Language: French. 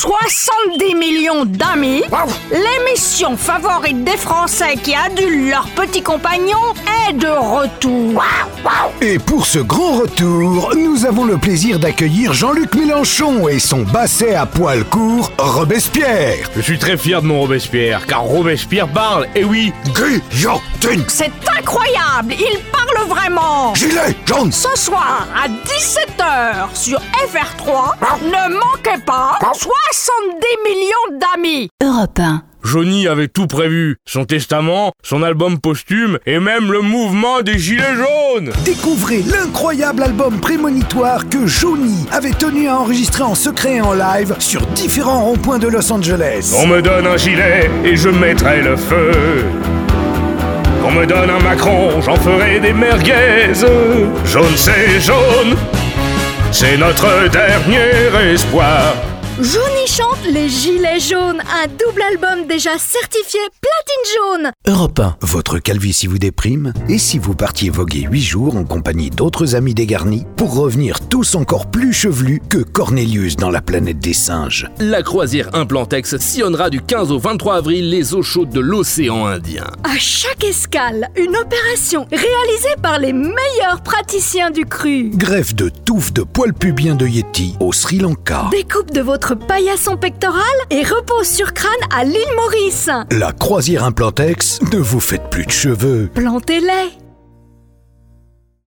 70 millions d'amis, l'émission favorite des Français qui adulent leurs petits compagnons est de retour. Et pour ce grand retour, nous avons le plaisir d'accueillir Jean-Luc Mélenchon et son basset à poil court, Robespierre. Je suis très fier de mon Robespierre, car Robespierre parle, et oui, Guillotine C'est incroyable, il parle vraiment. Gilet jaune Ce soir à 17h sur FR3, ne manquez pas 70 millions d'amis. Europe 1. Johnny avait tout prévu. Son testament, son album posthume, et même le mouvement des Gilets jaunes Découvrez l'incroyable album prémonitoire que Johnny avait tenu à enregistrer en secret et en live sur différents ronds-points de Los Angeles. On me donne un gilet, et je mettrai le feu. Qu'on me donne un Macron, j'en ferai des merguez. Jaune c'est jaune, c'est notre dernier espoir. Johnny chante Les Gilets jaunes, un double album déjà certifié platine jaune. Europe 1, votre calvitie vous déprime Et si vous partiez voguer 8 jours en compagnie d'autres amis dégarnis pour revenir tous encore plus chevelus que Cornelius dans la planète des singes La croisière Implantex sillonnera du 15 au 23 avril les eaux chaudes de l'océan Indien. À chaque escale, une opération réalisée par les meilleurs praticiens du cru. Greffe de touffes de poils pubiens de Yeti au Sri Lanka. Découpe de votre paillasson pectoral et repose sur crâne à l'île Maurice. La croisière Implantex, ne vous faites plus de cheveux. Plantez-les.